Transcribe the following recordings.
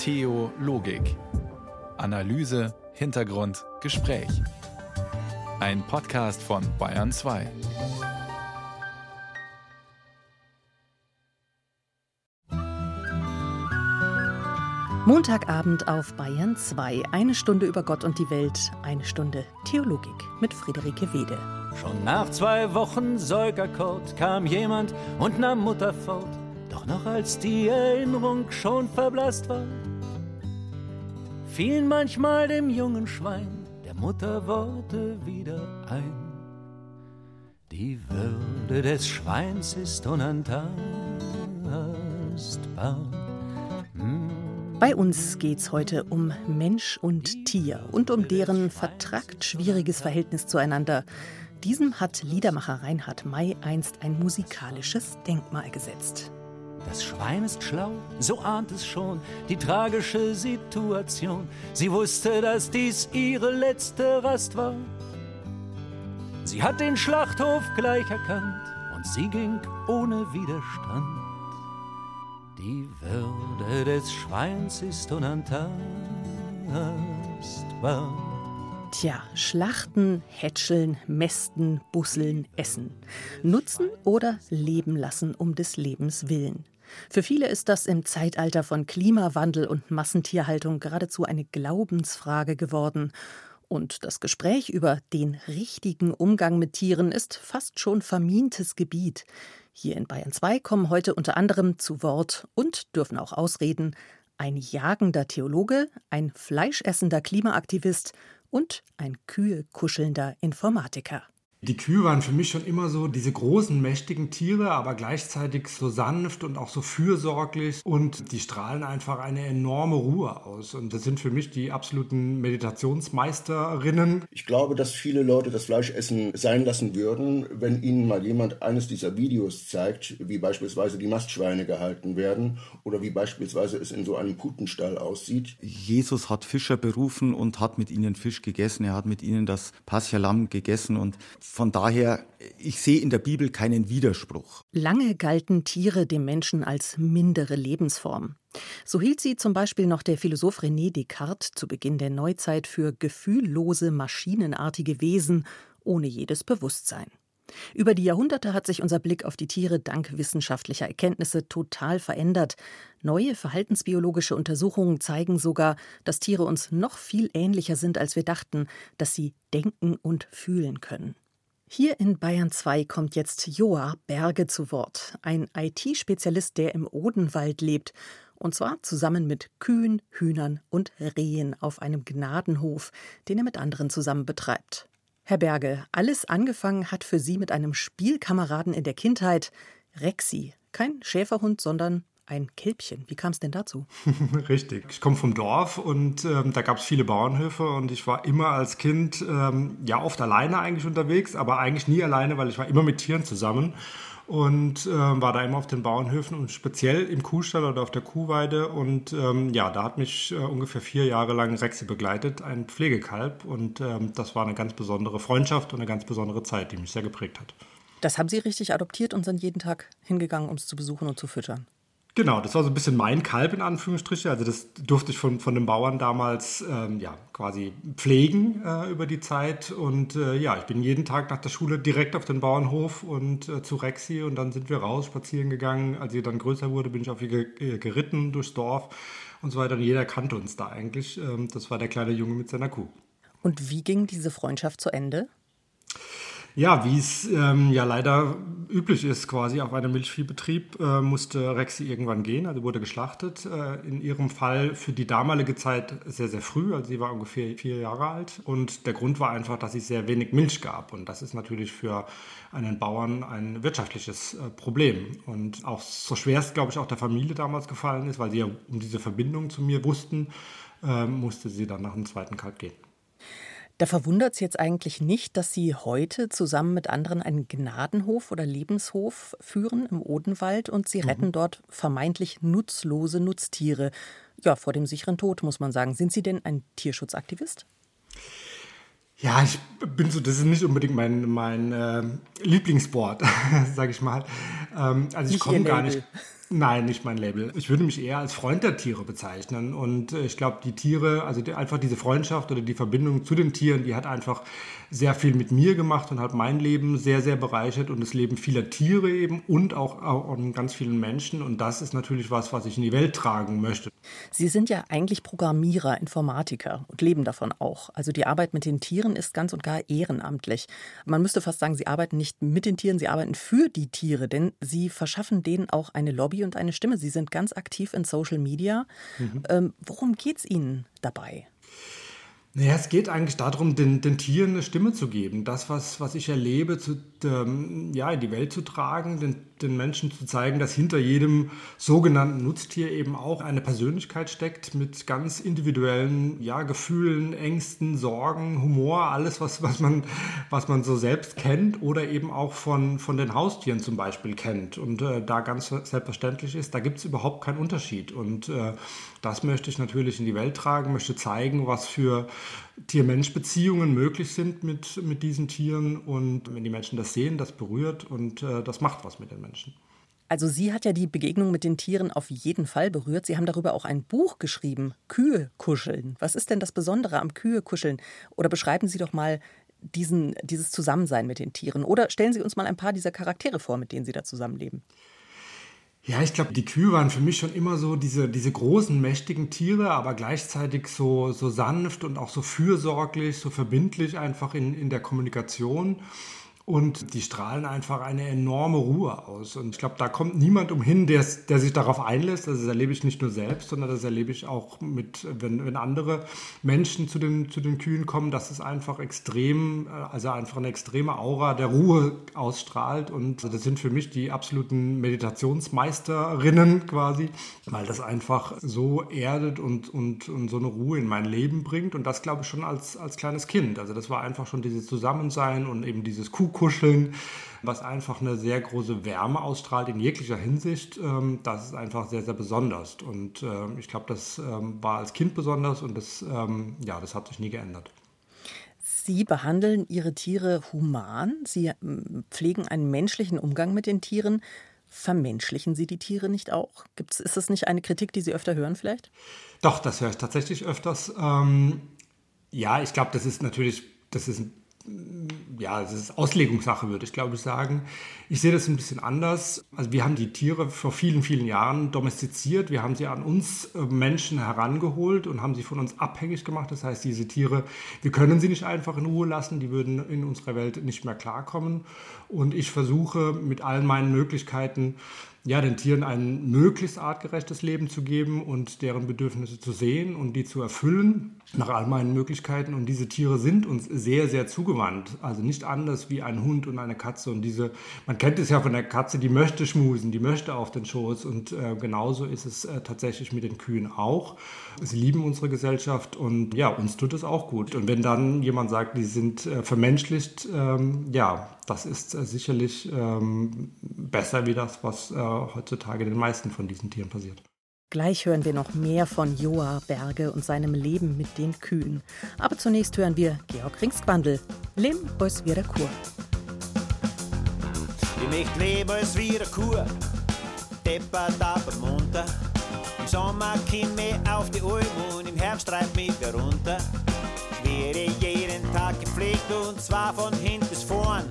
Theologik. Analyse, Hintergrund, Gespräch. Ein Podcast von Bayern 2. Montagabend auf Bayern 2. Eine Stunde über Gott und die Welt. Eine Stunde Theologik mit Friederike Wede. Schon nach zwei Wochen Säugerkot kam jemand und nahm Mutter fort. Doch noch als die Erinnerung schon verblasst war, fielen manchmal dem jungen Schwein der Mutter Worte wieder ein. Die Würde des Schweins ist unantastbar. Hm. Bei uns geht's heute um Mensch und Tier und um deren vertrackt schwieriges Verhältnis zueinander. Diesem hat Liedermacher Reinhard May einst ein musikalisches Denkmal gesetzt. Das Schwein ist schlau, so ahnt es schon die tragische Situation. Sie wusste, dass dies ihre letzte Rast war. Sie hat den Schlachthof gleich erkannt und sie ging ohne Widerstand. Die Würde des Schweins ist unantastbar. Tja, schlachten, hätscheln, mästen, busseln, essen. Nutzen oder leben lassen um des Lebens willen. Für viele ist das im Zeitalter von Klimawandel und Massentierhaltung geradezu eine Glaubensfrage geworden. Und das Gespräch über den richtigen Umgang mit Tieren ist fast schon vermintes Gebiet. Hier in Bayern 2 kommen heute unter anderem zu Wort und dürfen auch ausreden ein jagender Theologe, ein fleischessender Klimaaktivist und ein kühe kuschelnder Informatiker. Die Kühe waren für mich schon immer so diese großen, mächtigen Tiere, aber gleichzeitig so sanft und auch so fürsorglich und die strahlen einfach eine enorme Ruhe aus. Und das sind für mich die absoluten Meditationsmeisterinnen. Ich glaube, dass viele Leute das Fleischessen sein lassen würden, wenn ihnen mal jemand eines dieser Videos zeigt, wie beispielsweise die Mastschweine gehalten werden oder wie beispielsweise es in so einem Putenstall aussieht. Jesus hat Fischer berufen und hat mit ihnen Fisch gegessen. Er hat mit ihnen das Paschalam gegessen und von daher, ich sehe in der Bibel keinen Widerspruch. Lange galten Tiere dem Menschen als mindere Lebensform. So hielt sie zum Beispiel noch der Philosoph René Descartes zu Beginn der Neuzeit für gefühllose, maschinenartige Wesen ohne jedes Bewusstsein. Über die Jahrhunderte hat sich unser Blick auf die Tiere dank wissenschaftlicher Erkenntnisse total verändert. Neue verhaltensbiologische Untersuchungen zeigen sogar, dass Tiere uns noch viel ähnlicher sind, als wir dachten, dass sie denken und fühlen können. Hier in Bayern 2 kommt jetzt Joa Berge zu Wort, ein IT-Spezialist, der im Odenwald lebt, und zwar zusammen mit Kühen, Hühnern und Rehen auf einem Gnadenhof, den er mit anderen zusammen betreibt. Herr Berge, alles angefangen hat für Sie mit einem Spielkameraden in der Kindheit, Rexi, kein Schäferhund, sondern ein Kälbchen. Wie kam es denn dazu? Richtig. Ich komme vom Dorf und ähm, da gab es viele Bauernhöfe und ich war immer als Kind ähm, ja oft alleine eigentlich unterwegs, aber eigentlich nie alleine, weil ich war immer mit Tieren zusammen und äh, war da immer auf den Bauernhöfen und speziell im Kuhstall oder auf der Kuhweide. Und ähm, ja, da hat mich äh, ungefähr vier Jahre lang Rexi begleitet, ein Pflegekalb. Und ähm, das war eine ganz besondere Freundschaft und eine ganz besondere Zeit, die mich sehr geprägt hat. Das haben Sie richtig adoptiert und sind jeden Tag hingegangen, um es zu besuchen und zu füttern? Genau, das war so ein bisschen mein Kalb in Anführungsstriche. Also das durfte ich von, von den Bauern damals ähm, ja, quasi pflegen äh, über die Zeit. Und äh, ja, ich bin jeden Tag nach der Schule direkt auf den Bauernhof und äh, zu Rexi und dann sind wir raus spazieren gegangen. Als sie dann größer wurde, bin ich auf ihr geritten durchs Dorf und so weiter. Und jeder kannte uns da eigentlich. Ähm, das war der kleine Junge mit seiner Kuh. Und wie ging diese Freundschaft zu Ende? Ja, wie es ähm, ja leider üblich ist, quasi auf einem Milchviehbetrieb, äh, musste Rexi irgendwann gehen, also wurde geschlachtet. Äh, in ihrem Fall für die damalige Zeit sehr, sehr früh, also sie war ungefähr vier Jahre alt. Und der Grund war einfach, dass es sehr wenig Milch gab. Und das ist natürlich für einen Bauern ein wirtschaftliches äh, Problem. Und auch so schwer es, glaube ich, auch der Familie damals gefallen ist, weil sie ja um diese Verbindung zu mir wussten, äh, musste sie dann nach dem zweiten Kalb gehen. Da verwundert es jetzt eigentlich nicht, dass Sie heute zusammen mit anderen einen Gnadenhof oder Lebenshof führen im Odenwald und Sie mhm. retten dort vermeintlich nutzlose Nutztiere. Ja, vor dem sicheren Tod, muss man sagen. Sind Sie denn ein Tierschutzaktivist? Ja, ich bin so, das ist nicht unbedingt mein, mein äh, Lieblingssport, sage ich mal. Ähm, also ich komme gar nicht. Nein, nicht mein Label. Ich würde mich eher als Freund der Tiere bezeichnen. Und äh, ich glaube, die Tiere, also die, einfach diese Freundschaft oder die Verbindung zu den Tieren, die hat einfach sehr viel mit mir gemacht und hat mein Leben sehr, sehr bereichert und das Leben vieler Tiere eben und auch, auch ganz vielen Menschen. Und das ist natürlich was, was ich in die Welt tragen möchte. Sie sind ja eigentlich Programmierer, Informatiker und leben davon auch. Also die Arbeit mit den Tieren ist ganz und gar ehrenamtlich. Man müsste fast sagen, Sie arbeiten nicht mit den Tieren, Sie arbeiten für die Tiere, denn Sie verschaffen denen auch eine Lobby und eine Stimme. Sie sind ganz aktiv in Social Media. Mhm. Ähm, worum geht es Ihnen dabei? Naja, es geht eigentlich darum, den, den Tieren eine Stimme zu geben. Das, was, was ich erlebe, zu, ähm, ja, in die Welt zu tragen, den, den Menschen zu zeigen, dass hinter jedem sogenannten Nutztier eben auch eine Persönlichkeit steckt mit ganz individuellen ja, Gefühlen, Ängsten, Sorgen, Humor, alles, was, was, man, was man so selbst kennt oder eben auch von, von den Haustieren zum Beispiel kennt. Und äh, da ganz selbstverständlich ist, da gibt es überhaupt keinen Unterschied. Und äh, das möchte ich natürlich in die Welt tragen, möchte zeigen, was für Tier-Mensch-Beziehungen möglich sind mit, mit diesen Tieren. Und wenn die Menschen das sehen, das berührt und äh, das macht was mit den Menschen. Also Sie hat ja die Begegnung mit den Tieren auf jeden Fall berührt. Sie haben darüber auch ein Buch geschrieben, Kühe kuscheln. Was ist denn das Besondere am Kühe kuscheln? Oder beschreiben Sie doch mal diesen, dieses Zusammensein mit den Tieren. Oder stellen Sie uns mal ein paar dieser Charaktere vor, mit denen Sie da zusammenleben. Ja, ich glaube, die Kühe waren für mich schon immer so diese, diese großen, mächtigen Tiere, aber gleichzeitig so, so sanft und auch so fürsorglich, so verbindlich einfach in, in der Kommunikation. Und die strahlen einfach eine enorme Ruhe aus. Und ich glaube, da kommt niemand umhin, der, der sich darauf einlässt. Also das erlebe ich nicht nur selbst, sondern das erlebe ich auch mit, wenn, wenn andere Menschen zu den, zu den Kühen kommen, dass es einfach extrem, äh, also einfach eine extreme Aura der Ruhe ausstrahlt. Und das sind für mich die absoluten Meditationsmeisterinnen quasi, weil das einfach so erdet und, und, und so eine Ruhe in mein Leben bringt. Und das glaube ich schon als, als kleines Kind. Also das war einfach schon dieses Zusammensein und eben dieses Kuh kuscheln, was einfach eine sehr große Wärme ausstrahlt in jeglicher Hinsicht. Ähm, das ist einfach sehr, sehr besonders. Und ähm, ich glaube, das ähm, war als Kind besonders und das, ja, das hat sich nie geändert. Sie behandeln Ihre Tiere human. Sie pflegen einen menschlichen Umgang mit den Tieren. Vermenschlichen Sie die Tiere nicht auch? Gibt's, ist das nicht eine Kritik, die Sie öfter hören vielleicht? Doch, das höre ich tatsächlich öfters. Ähm, ja, ich glaube, das ist natürlich, das ist ein ja, es ist Auslegungssache, würde ich glaube ich sagen. Ich sehe das ein bisschen anders. Also wir haben die Tiere vor vielen, vielen Jahren domestiziert. Wir haben sie an uns äh, Menschen herangeholt und haben sie von uns abhängig gemacht. Das heißt, diese Tiere, wir können sie nicht einfach in Ruhe lassen. Die würden in unserer Welt nicht mehr klarkommen. Und ich versuche mit allen meinen Möglichkeiten, ja, den Tieren ein möglichst artgerechtes Leben zu geben und deren Bedürfnisse zu sehen und die zu erfüllen nach all meinen Möglichkeiten. Und diese Tiere sind uns sehr, sehr zugewandt. Also nicht anders wie ein Hund und eine Katze. Und diese, man kennt es ja von der Katze, die möchte schmusen, die möchte auf den Schoß. Und äh, genauso ist es äh, tatsächlich mit den Kühen auch. Sie lieben unsere Gesellschaft und ja, uns tut es auch gut. Und wenn dann jemand sagt, die sind äh, vermenschlicht, ähm, ja, das ist äh, sicherlich ähm, besser wie das, was äh, heutzutage den meisten von diesen Tieren passiert. Gleich hören wir noch mehr von Joa Berge und seinem Leben mit den Kühen. Aber zunächst hören wir Georg Ringsquandel, Lim aus wieder Kur. Ich möchte leben als wieder Kur, deppert aber munter. Im Sommer komm ich auf die Alm und im Herbst treibt mich wieder runter. Ich werde jeden Tag gepflegt und zwar von hinten bis vorn.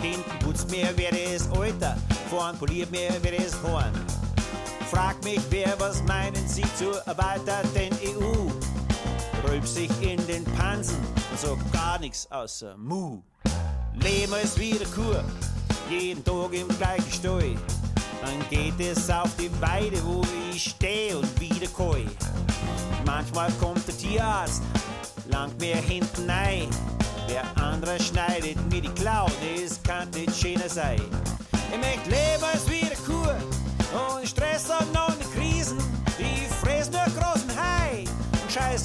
Hinten putzt mir wer das Alter, vorn poliert mir wer das Horn frag mich, wer, was meinen Sie zur erweiterten EU? Rülp sich in den Pansen und so gar nichts außer Mu. Leben ist wieder Kur, jeden Tag im gleichen Stall. Dann geht es auf die Weide, wo ich stehe und wieder koi. Manchmal kommt der Tierarzt, langt mir hinten ein. Der andere schneidet mir die Klauen, es kann nicht schöner sein. Ich möchte leben als wieder Kur und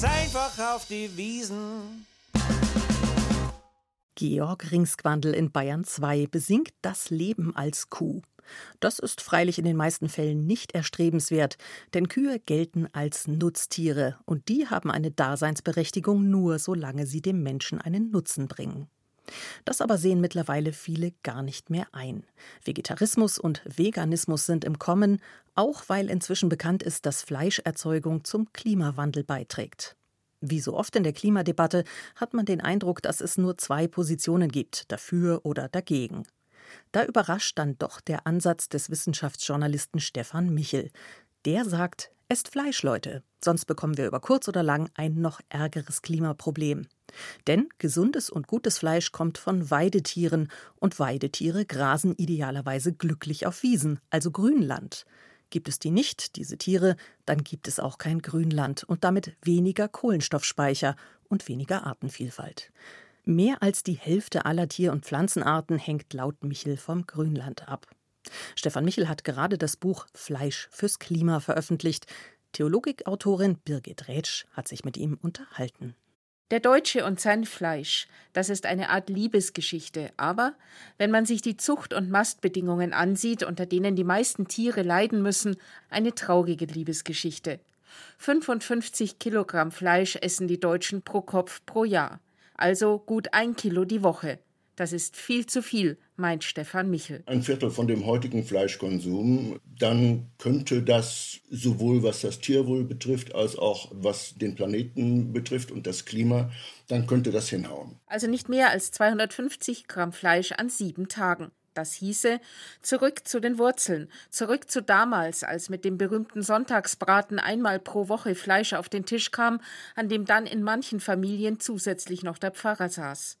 scheiß einfach auf die Wiesen. Georg Ringsquandel in Bayern 2 besingt das Leben als Kuh. Das ist freilich in den meisten Fällen nicht erstrebenswert, denn Kühe gelten als Nutztiere und die haben eine Daseinsberechtigung nur, solange sie dem Menschen einen Nutzen bringen. Das aber sehen mittlerweile viele gar nicht mehr ein. Vegetarismus und Veganismus sind im Kommen, auch weil inzwischen bekannt ist, dass Fleischerzeugung zum Klimawandel beiträgt. Wie so oft in der Klimadebatte hat man den Eindruck, dass es nur zwei Positionen gibt, dafür oder dagegen. Da überrascht dann doch der Ansatz des Wissenschaftsjournalisten Stefan Michel. Der sagt, esst Fleisch, Leute, sonst bekommen wir über kurz oder lang ein noch ärgeres Klimaproblem. Denn gesundes und gutes Fleisch kommt von Weidetieren und Weidetiere grasen idealerweise glücklich auf Wiesen, also Grünland. Gibt es die nicht, diese Tiere, dann gibt es auch kein Grünland und damit weniger Kohlenstoffspeicher und weniger Artenvielfalt. Mehr als die Hälfte aller Tier- und Pflanzenarten hängt laut Michel vom Grünland ab. Stefan Michel hat gerade das Buch Fleisch fürs Klima veröffentlicht. Theologikautorin Birgit Rätsch hat sich mit ihm unterhalten. Der Deutsche und sein Fleisch, das ist eine Art Liebesgeschichte, aber wenn man sich die Zucht- und Mastbedingungen ansieht, unter denen die meisten Tiere leiden müssen, eine traurige Liebesgeschichte. 55 Kilogramm Fleisch essen die Deutschen pro Kopf pro Jahr, also gut ein Kilo die Woche. Das ist viel zu viel, meint Stefan Michel. Ein Viertel von dem heutigen Fleischkonsum, dann könnte das sowohl was das Tierwohl betrifft, als auch was den Planeten betrifft und das Klima, dann könnte das hinhauen. Also nicht mehr als 250 Gramm Fleisch an sieben Tagen. Das hieße, zurück zu den Wurzeln, zurück zu damals, als mit dem berühmten Sonntagsbraten einmal pro Woche Fleisch auf den Tisch kam, an dem dann in manchen Familien zusätzlich noch der Pfarrer saß.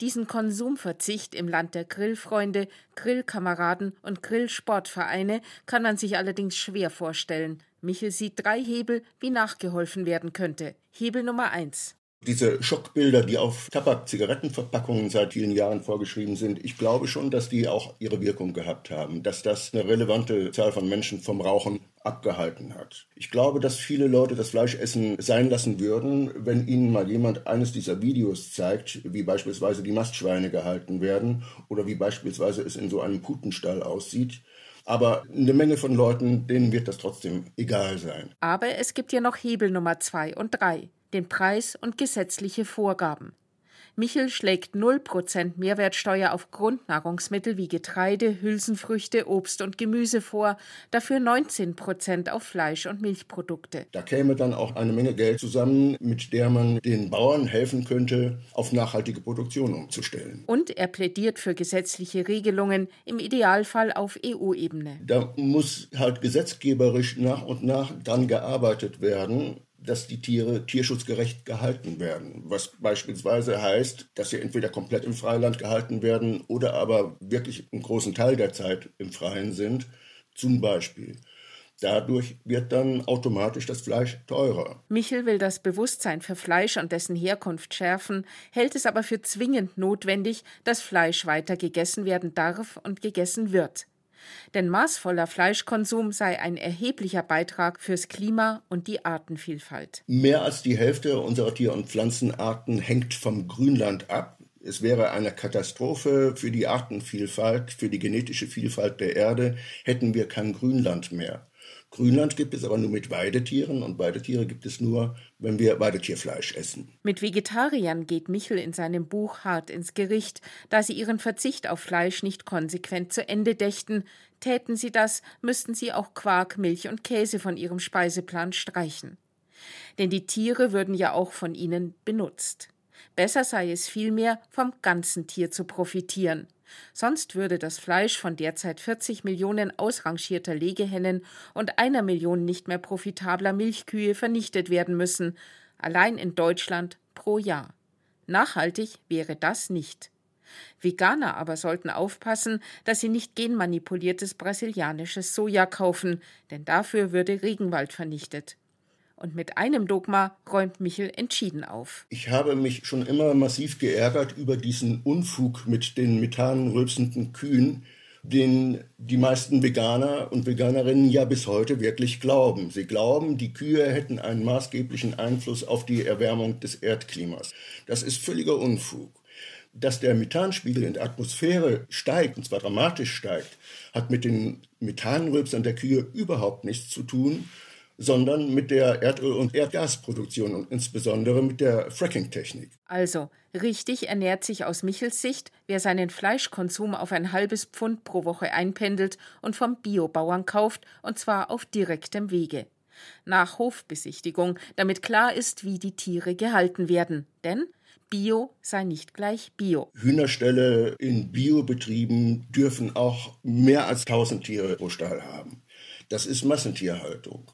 Diesen Konsumverzicht im Land der Grillfreunde, Grillkameraden und Grillsportvereine kann man sich allerdings schwer vorstellen. Michel sieht drei Hebel, wie nachgeholfen werden könnte. Hebel Nummer eins. Diese Schockbilder, die auf Tabak-Zigarettenverpackungen seit vielen Jahren vorgeschrieben sind, ich glaube schon, dass die auch ihre Wirkung gehabt haben, dass das eine relevante Zahl von Menschen vom Rauchen abgehalten hat. Ich glaube, dass viele Leute das Fleischessen sein lassen würden, wenn ihnen mal jemand eines dieser Videos zeigt, wie beispielsweise die Mastschweine gehalten werden oder wie beispielsweise es in so einem Putenstall aussieht. Aber eine Menge von Leuten, denen wird das trotzdem egal sein. Aber es gibt ja noch Hebel Nummer zwei und drei den Preis und gesetzliche Vorgaben. Michel schlägt 0% Mehrwertsteuer auf Grundnahrungsmittel wie Getreide, Hülsenfrüchte, Obst und Gemüse vor, dafür 19% auf Fleisch- und Milchprodukte. Da käme dann auch eine Menge Geld zusammen, mit der man den Bauern helfen könnte, auf nachhaltige Produktion umzustellen. Und er plädiert für gesetzliche Regelungen, im Idealfall auf EU-Ebene. Da muss halt gesetzgeberisch nach und nach dran gearbeitet werden dass die Tiere tierschutzgerecht gehalten werden. Was beispielsweise heißt, dass sie entweder komplett im Freiland gehalten werden oder aber wirklich einen großen Teil der Zeit im Freien sind. Zum Beispiel. Dadurch wird dann automatisch das Fleisch teurer. Michel will das Bewusstsein für Fleisch und dessen Herkunft schärfen, hält es aber für zwingend notwendig, dass Fleisch weiter gegessen werden darf und gegessen wird. Denn maßvoller Fleischkonsum sei ein erheblicher Beitrag fürs Klima und die Artenvielfalt. Mehr als die Hälfte unserer Tier- und Pflanzenarten hängt vom Grünland ab. Es wäre eine Katastrophe für die Artenvielfalt, für die genetische Vielfalt der Erde, hätten wir kein Grünland mehr. Grünland gibt es aber nur mit Weidetieren und Weidetiere gibt es nur, wenn wir Weidetierfleisch essen. Mit Vegetariern geht Michel in seinem Buch hart ins Gericht, da sie ihren Verzicht auf Fleisch nicht konsequent zu Ende dächten. Täten sie das, müssten sie auch Quark, Milch und Käse von ihrem Speiseplan streichen. Denn die Tiere würden ja auch von ihnen benutzt. Besser sei es vielmehr, vom ganzen Tier zu profitieren. Sonst würde das Fleisch von derzeit 40 Millionen ausrangierter Legehennen und einer Million nicht mehr profitabler Milchkühe vernichtet werden müssen, allein in Deutschland pro Jahr. Nachhaltig wäre das nicht. Veganer aber sollten aufpassen, dass sie nicht genmanipuliertes brasilianisches Soja kaufen, denn dafür würde Regenwald vernichtet. Und mit einem Dogma räumt Michel entschieden auf. Ich habe mich schon immer massiv geärgert über diesen Unfug mit den methanrülpsenden Kühen, den die meisten Veganer und Veganerinnen ja bis heute wirklich glauben. Sie glauben, die Kühe hätten einen maßgeblichen Einfluss auf die Erwärmung des Erdklimas. Das ist völliger Unfug. Dass der Methanspiegel in der Atmosphäre steigt, und zwar dramatisch steigt, hat mit den Methanrülpsern der Kühe überhaupt nichts zu tun, sondern mit der Erdöl- und Erdgasproduktion und insbesondere mit der Fracking-Technik. Also, Richtig ernährt sich aus Michels Sicht, wer seinen Fleischkonsum auf ein halbes Pfund pro Woche einpendelt und vom Biobauern kauft, und zwar auf direktem Wege. Nach Hofbesichtigung, damit klar ist, wie die Tiere gehalten werden. Denn Bio sei nicht gleich Bio. Hühnerställe in Biobetrieben dürfen auch mehr als 1000 Tiere pro Stall haben. Das ist Massentierhaltung.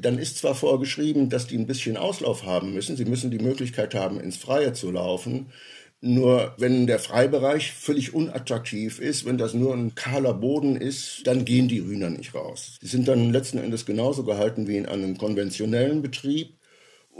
Dann ist zwar vorgeschrieben, dass die ein bisschen Auslauf haben müssen. Sie müssen die Möglichkeit haben, ins Freie zu laufen. Nur wenn der Freibereich völlig unattraktiv ist, wenn das nur ein kahler Boden ist, dann gehen die Hühner nicht raus. Sie sind dann letzten Endes genauso gehalten wie in einem konventionellen Betrieb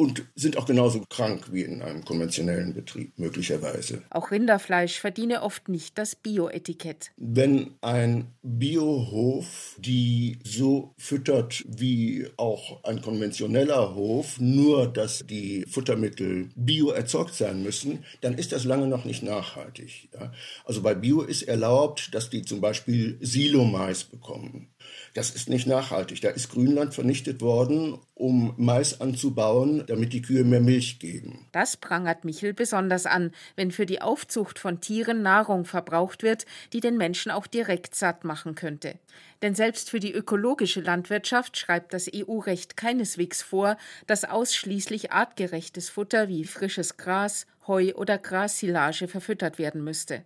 und sind auch genauso krank wie in einem konventionellen Betrieb möglicherweise. Auch Rinderfleisch verdiene oft nicht das Bio-Etikett. Wenn ein Biohof die so füttert wie auch ein konventioneller Hof, nur dass die Futtermittel bio erzeugt sein müssen, dann ist das lange noch nicht nachhaltig. Ja? Also bei Bio ist erlaubt, dass die zum Beispiel Silomais bekommen. Das ist nicht nachhaltig. Da ist Grünland vernichtet worden, um Mais anzubauen, damit die Kühe mehr Milch geben. Das prangert Michel besonders an, wenn für die Aufzucht von Tieren Nahrung verbraucht wird, die den Menschen auch direkt satt machen könnte. Denn selbst für die ökologische Landwirtschaft schreibt das EU-Recht keineswegs vor, dass ausschließlich artgerechtes Futter wie frisches Gras, Heu oder Grassilage verfüttert werden müsste.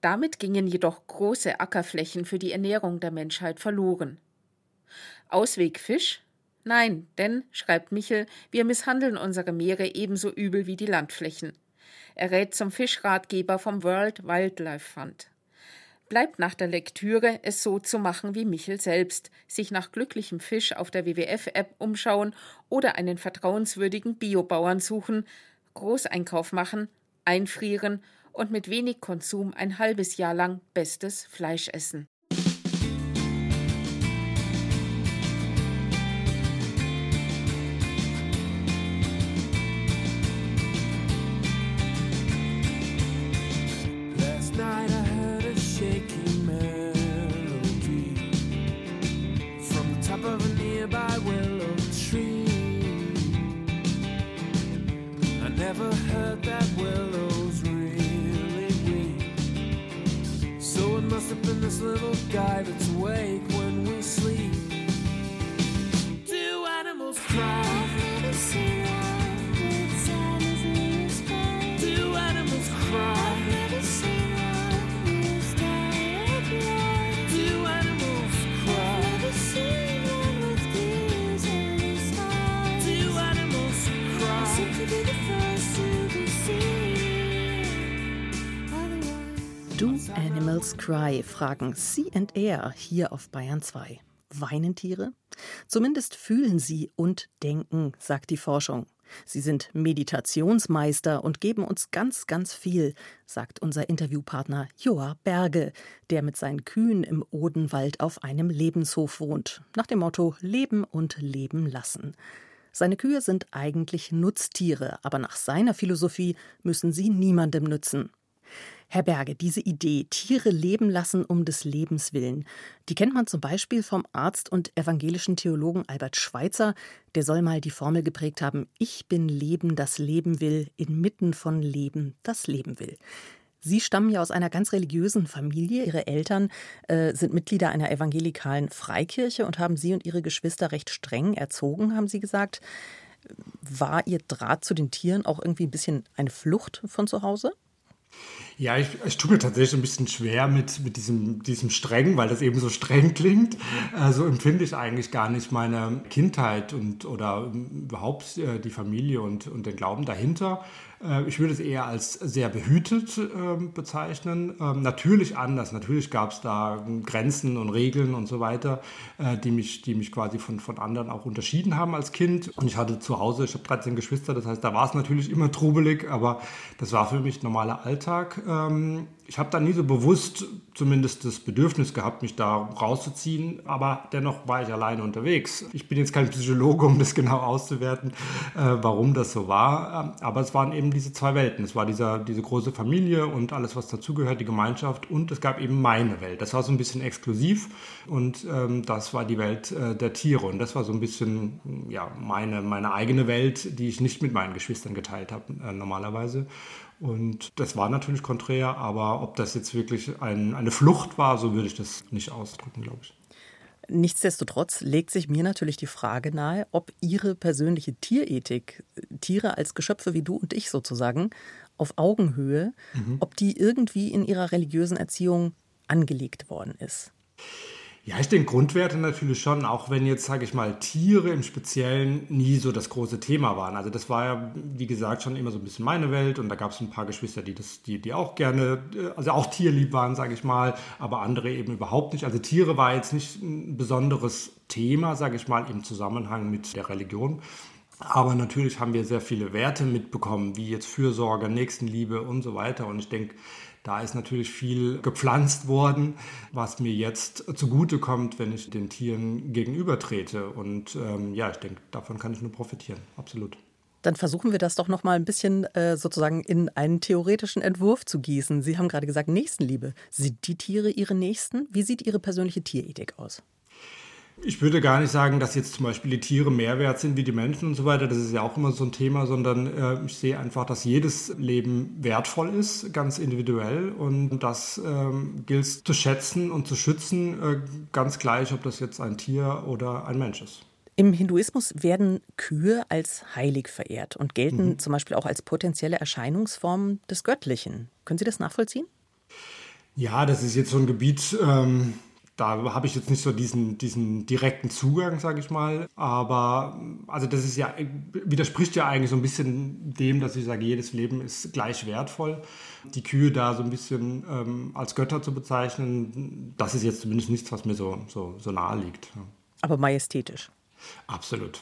Damit gingen jedoch große Ackerflächen für die Ernährung der Menschheit verloren. Ausweg Fisch? Nein, denn, schreibt Michel, wir misshandeln unsere Meere ebenso übel wie die Landflächen. Er rät zum Fischratgeber vom World Wildlife Fund. Bleibt nach der Lektüre, es so zu machen wie Michel selbst, sich nach glücklichem Fisch auf der WWF-App umschauen oder einen vertrauenswürdigen Biobauern suchen, Großeinkauf machen, einfrieren und mit wenig Konsum ein halbes Jahr lang bestes Fleisch essen. Cry fragen Air hier auf Bayern 2. Weinen Tiere? Zumindest fühlen sie und denken, sagt die Forschung. Sie sind Meditationsmeister und geben uns ganz, ganz viel, sagt unser Interviewpartner Joa Berge, der mit seinen Kühen im Odenwald auf einem Lebenshof wohnt, nach dem Motto Leben und Leben lassen. Seine Kühe sind eigentlich Nutztiere, aber nach seiner Philosophie müssen sie niemandem nützen. Herr Berge, diese Idee, Tiere leben lassen um des Lebens willen, die kennt man zum Beispiel vom Arzt und evangelischen Theologen Albert Schweitzer. Der soll mal die Formel geprägt haben: Ich bin Leben, das Leben will, inmitten von Leben, das Leben will. Sie stammen ja aus einer ganz religiösen Familie. Ihre Eltern äh, sind Mitglieder einer evangelikalen Freikirche und haben Sie und Ihre Geschwister recht streng erzogen, haben Sie gesagt. War Ihr Draht zu den Tieren auch irgendwie ein bisschen eine Flucht von zu Hause? Ja, ich, ich tue mir tatsächlich ein bisschen schwer mit, mit diesem, diesem streng, weil das eben so streng klingt. Äh, so empfinde ich eigentlich gar nicht meine Kindheit und oder überhaupt äh, die Familie und, und den Glauben dahinter. Äh, ich würde es eher als sehr behütet ähm, bezeichnen. Ähm, natürlich anders. Natürlich gab es da Grenzen und Regeln und so weiter, äh, die, mich, die mich quasi von, von anderen auch unterschieden haben als Kind. Und ich hatte zu Hause, ich habe 13 Geschwister, das heißt, da war es natürlich immer trubelig, aber das war für mich normaler Alltag. Ähm, Ich habe da nie so bewusst zumindest das Bedürfnis gehabt, mich da rauszuziehen, aber dennoch war ich alleine unterwegs. Ich bin jetzt kein Psychologe, um das genau auszuwerten, äh, warum das so war, aber es waren eben diese zwei Welten. Es war dieser, diese große Familie und alles, was dazugehört, die Gemeinschaft und es gab eben meine Welt. Das war so ein bisschen exklusiv und ähm, das war die Welt äh, der Tiere und das war so ein bisschen ja, meine, meine eigene Welt, die ich nicht mit meinen Geschwistern geteilt habe äh, normalerweise. Und das war natürlich konträr, aber ob das jetzt wirklich ein, eine Flucht war, so würde ich das nicht ausdrücken, glaube ich. Nichtsdestotrotz legt sich mir natürlich die Frage nahe, ob Ihre persönliche Tierethik, Tiere als Geschöpfe wie du und ich sozusagen, auf Augenhöhe, mhm. ob die irgendwie in Ihrer religiösen Erziehung angelegt worden ist. Ja, ich denke Grundwerte natürlich schon, auch wenn jetzt, sage ich mal, Tiere im Speziellen nie so das große Thema waren. Also das war ja, wie gesagt, schon immer so ein bisschen meine Welt und da gab es ein paar Geschwister, die, das, die, die auch gerne, äh, also auch tierlieb waren, sage ich mal, aber andere eben überhaupt nicht. Also Tiere war jetzt nicht ein besonderes Thema, sage ich mal, im Zusammenhang mit der Religion. Aber natürlich haben wir sehr viele Werte mitbekommen, wie jetzt Fürsorge, Nächstenliebe und so weiter. Und ich denke, da ist natürlich viel gepflanzt worden, was mir jetzt zugute kommt, wenn ich den Tieren gegenübertrete. Und ähm, ja, ich denke, davon kann ich nur profitieren, absolut. Dann versuchen wir das doch noch mal ein bisschen äh, sozusagen in einen theoretischen Entwurf zu gießen. Sie haben gerade gesagt, Nächstenliebe. Sind die Tiere Ihre Nächsten? Wie sieht Ihre persönliche Tierethik aus? Ich würde gar nicht sagen, dass jetzt zum Beispiel die Tiere mehr wert sind wie die Menschen und so weiter. Das ist ja auch immer so ein Thema, sondern äh, ich sehe einfach, dass jedes Leben wertvoll ist, ganz individuell. Und das ähm, gilt zu schätzen und zu schützen, äh, ganz gleich, ob das jetzt ein Tier oder ein Mensch ist. Im Hinduismus werden Kühe als heilig verehrt und gelten mhm. zum Beispiel auch als potenzielle Erscheinungsform des Göttlichen. Können Sie das nachvollziehen? Ja, das ist jetzt so ein Gebiet. Ähm da habe ich jetzt nicht so diesen, diesen direkten Zugang, sage ich mal. Aber also das ist ja, widerspricht ja eigentlich so ein bisschen dem, dass ich sage, jedes Leben ist gleich wertvoll. Die Kühe da so ein bisschen ähm, als Götter zu bezeichnen, das ist jetzt zumindest nichts, was mir so, so, so nahe liegt. Aber majestätisch. Absolut.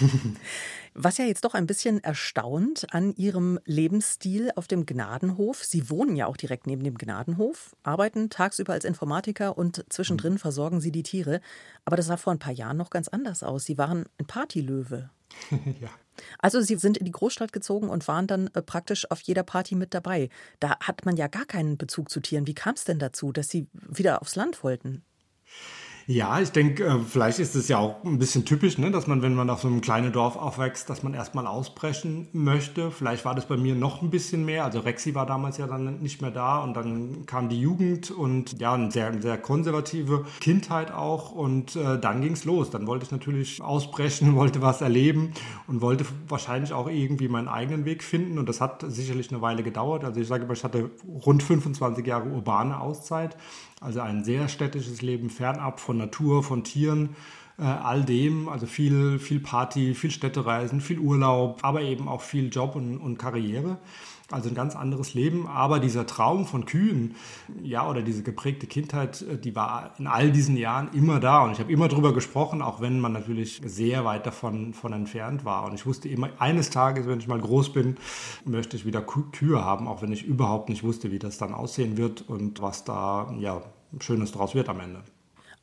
Was ja jetzt doch ein bisschen erstaunt an Ihrem Lebensstil auf dem Gnadenhof. Sie wohnen ja auch direkt neben dem Gnadenhof, arbeiten tagsüber als Informatiker und zwischendrin versorgen Sie die Tiere. Aber das sah vor ein paar Jahren noch ganz anders aus. Sie waren ein Partylöwe. ja. Also Sie sind in die Großstadt gezogen und waren dann äh, praktisch auf jeder Party mit dabei. Da hat man ja gar keinen Bezug zu Tieren. Wie kam es denn dazu, dass Sie wieder aufs Land wollten? Ja, ich denke, äh, vielleicht ist es ja auch ein bisschen typisch, ne, dass man, wenn man auf so einem kleinen Dorf aufwächst, dass man erstmal ausbrechen möchte. Vielleicht war das bei mir noch ein bisschen mehr. Also Rexi war damals ja dann nicht mehr da und dann kam die Jugend und ja, eine sehr, sehr konservative Kindheit auch und äh, dann ging's los. Dann wollte ich natürlich ausbrechen, wollte was erleben und wollte wahrscheinlich auch irgendwie meinen eigenen Weg finden und das hat sicherlich eine Weile gedauert. Also ich sage immer, ich hatte rund 25 Jahre urbane Auszeit also ein sehr städtisches Leben fernab von Natur, von Tieren, äh, all dem. Also viel, viel Party, viel Städtereisen, viel Urlaub, aber eben auch viel Job und, und Karriere. Also ein ganz anderes Leben. Aber dieser Traum von Kühen, ja, oder diese geprägte Kindheit, äh, die war in all diesen Jahren immer da. Und ich habe immer darüber gesprochen, auch wenn man natürlich sehr weit davon von entfernt war. Und ich wusste immer, eines Tages, wenn ich mal groß bin, möchte ich wieder Kühe haben, auch wenn ich überhaupt nicht wusste, wie das dann aussehen wird und was da, ja, Schönes draus wird am Ende.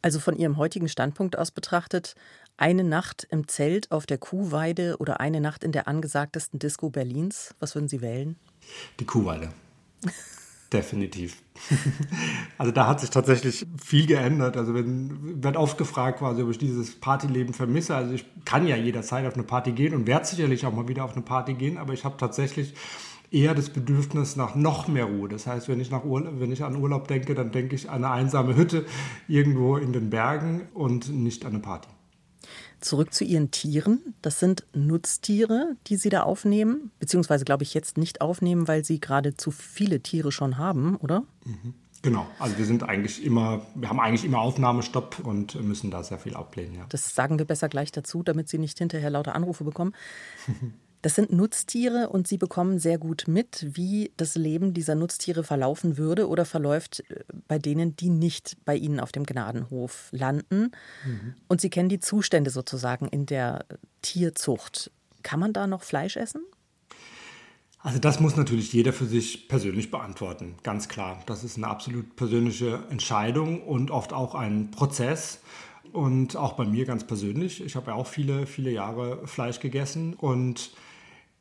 Also von Ihrem heutigen Standpunkt aus betrachtet, eine Nacht im Zelt auf der Kuhweide oder eine Nacht in der angesagtesten Disco Berlins, was würden Sie wählen? Die Kuhweide. Definitiv. Also da hat sich tatsächlich viel geändert. Also wenn wird oft gefragt quasi, ob ich dieses Partyleben vermisse. Also ich kann ja jederzeit auf eine Party gehen und werde sicherlich auch mal wieder auf eine Party gehen, aber ich habe tatsächlich eher das Bedürfnis nach noch mehr Ruhe. Das heißt, wenn ich, nach Urlaub, wenn ich an Urlaub denke, dann denke ich an eine einsame Hütte irgendwo in den Bergen und nicht an eine Party. Zurück zu Ihren Tieren. Das sind Nutztiere, die Sie da aufnehmen, beziehungsweise glaube ich jetzt nicht aufnehmen, weil Sie gerade zu viele Tiere schon haben, oder? Mhm. Genau, also wir sind eigentlich immer, wir haben eigentlich immer Aufnahmestopp und müssen da sehr viel ablehnen. Ja. Das sagen wir besser gleich dazu, damit Sie nicht hinterher lauter Anrufe bekommen. Das sind Nutztiere und Sie bekommen sehr gut mit, wie das Leben dieser Nutztiere verlaufen würde oder verläuft äh, bei denen, die nicht bei Ihnen auf dem Gnadenhof landen. Mhm. Und Sie kennen die Zustände sozusagen in der Tierzucht. Kann man da noch Fleisch essen? Also das muss natürlich jeder für sich persönlich beantworten, ganz klar. Das ist eine absolut persönliche Entscheidung und oft auch ein Prozess. Und auch bei mir ganz persönlich. Ich habe ja auch viele, viele Jahre Fleisch gegessen und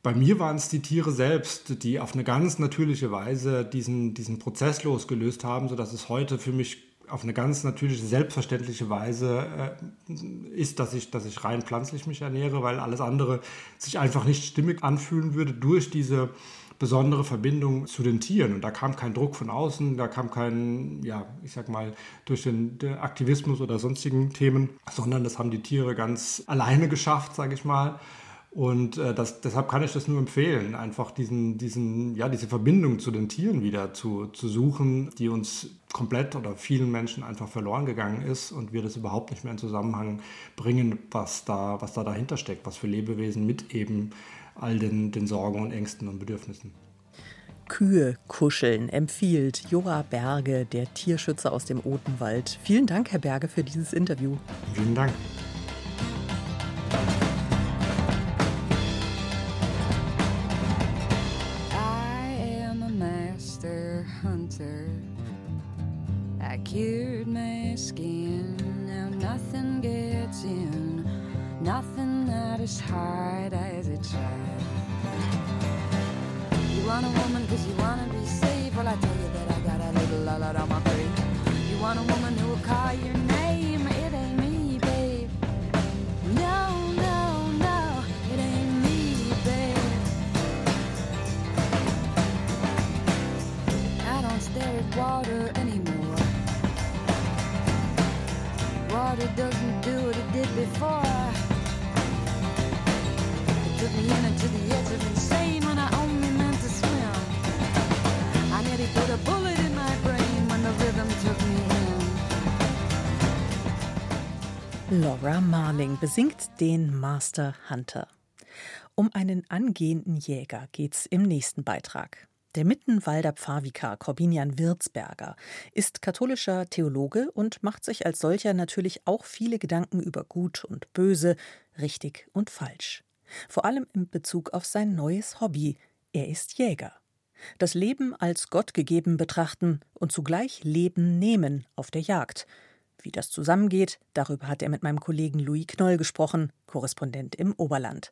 bei mir waren es die Tiere selbst, die auf eine ganz natürliche Weise diesen, diesen Prozess losgelöst haben, sodass es heute für mich auf eine ganz natürliche, selbstverständliche Weise äh, ist, dass ich, dass ich rein pflanzlich mich ernähre, weil alles andere sich einfach nicht stimmig anfühlen würde durch diese besondere Verbindung zu den Tieren. Und da kam kein Druck von außen, da kam kein, ja, ich sag mal, durch den, Aktivismus oder sonstigen Themen, sondern das haben die Tiere ganz alleine geschafft, sage ich mal. Und äh, das, deshalb kann ich das nur empfehlen, einfach diesen, diesen, ja, diese Verbindung zu den Tieren wieder zu, zu suchen, die uns komplett oder vielen Menschen einfach verloren gegangen ist und wir das überhaupt nicht mehr in Zusammenhang bringen, was da, was da dahinter steckt, was für Lebewesen mit eben all den, den Sorgen und Ängsten und Bedürfnissen. Kühe kuscheln empfiehlt Jora Berge, der Tierschützer aus dem Odenwald. Vielen Dank, Herr Berge, für dieses Interview. Vielen Dank. Is hard as it tried. You want a woman cause you wanna be safe. Well, I tell you that I got a little lot on my brain. You want a woman who will call your name. It ain't me, babe. No, no, no, it ain't me, babe. I don't stare at water anymore. Water doesn't do what it did before. Laura Marling besingt den Master Hunter. Um einen angehenden Jäger geht's im nächsten Beitrag. Der Mittenwalder Pfarrvikar Corbinian Wirzberger ist katholischer Theologe und macht sich als solcher natürlich auch viele Gedanken über Gut und Böse, richtig und falsch. Vor allem in Bezug auf sein neues Hobby. Er ist Jäger. Das Leben als Gott gegeben betrachten und zugleich Leben nehmen auf der Jagd. Wie das zusammengeht, darüber hat er mit meinem Kollegen Louis Knoll gesprochen, Korrespondent im Oberland.